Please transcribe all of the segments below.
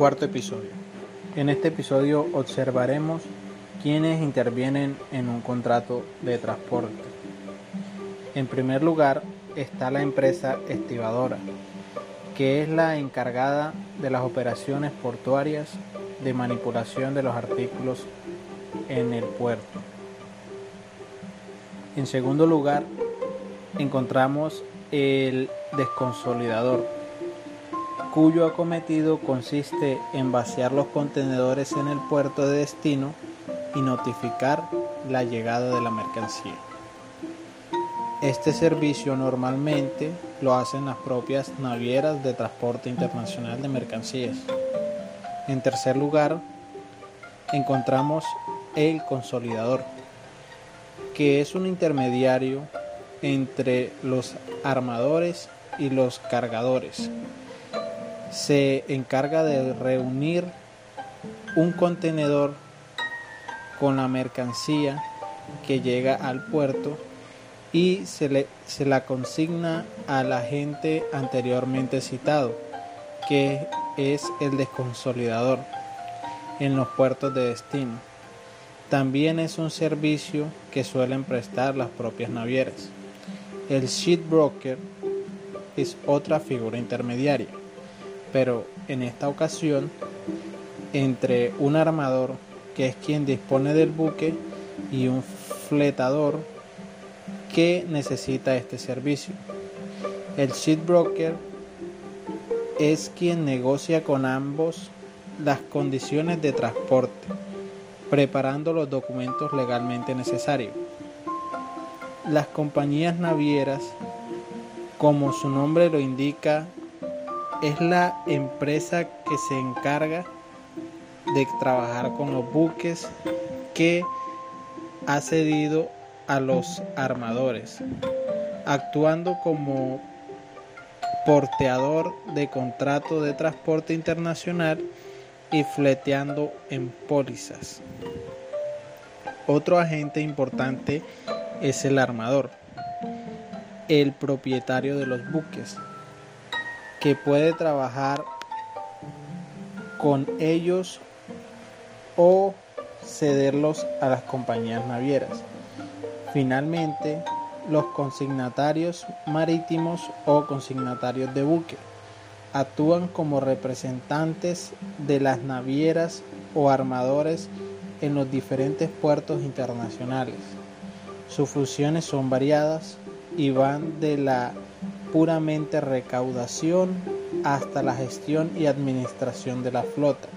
Cuarto episodio. En este episodio observaremos quiénes intervienen en un contrato de transporte. En primer lugar está la empresa estibadora, que es la encargada de las operaciones portuarias de manipulación de los artículos en el puerto. En segundo lugar, encontramos el desconsolidador, cuyo acometido consiste en vaciar los contenedores en el puerto de destino y notificar la llegada de la mercancía. Este servicio normalmente lo hacen las propias navieras de transporte internacional de mercancías. En tercer lugar, encontramos el consolidador, que es un intermediario entre los armadores y los cargadores. Se encarga de reunir un contenedor con la mercancía que llega al puerto y se, le, se la consigna al agente anteriormente citado, que es el desconsolidador en los puertos de destino. También es un servicio que suelen prestar las propias navieras. El sheet broker es otra figura intermediaria, pero en esta ocasión entre un armador, que es quien dispone del buque, y un fletador que necesita este servicio. El sheet broker es quien negocia con ambos las condiciones de transporte, preparando los documentos legalmente necesarios. Las compañías navieras, como su nombre lo indica, es la empresa que se encarga de trabajar con los buques que ha cedido a los armadores, actuando como porteador de contrato de transporte internacional y fleteando en pólizas. Otro agente importante es el armador, el propietario de los buques, que puede trabajar con ellos o cederlos a las compañías navieras. Finalmente, los consignatarios marítimos o consignatarios de buque actúan como representantes de las navieras o armadores en los diferentes puertos internacionales. Sus funciones son variadas y van de la puramente recaudación hasta la gestión y administración de la flota.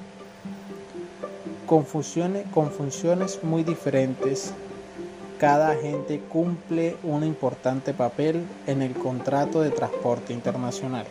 Con funciones, muy diferentes, cada agente cumple un importante papel en el contrato de transporte internacional.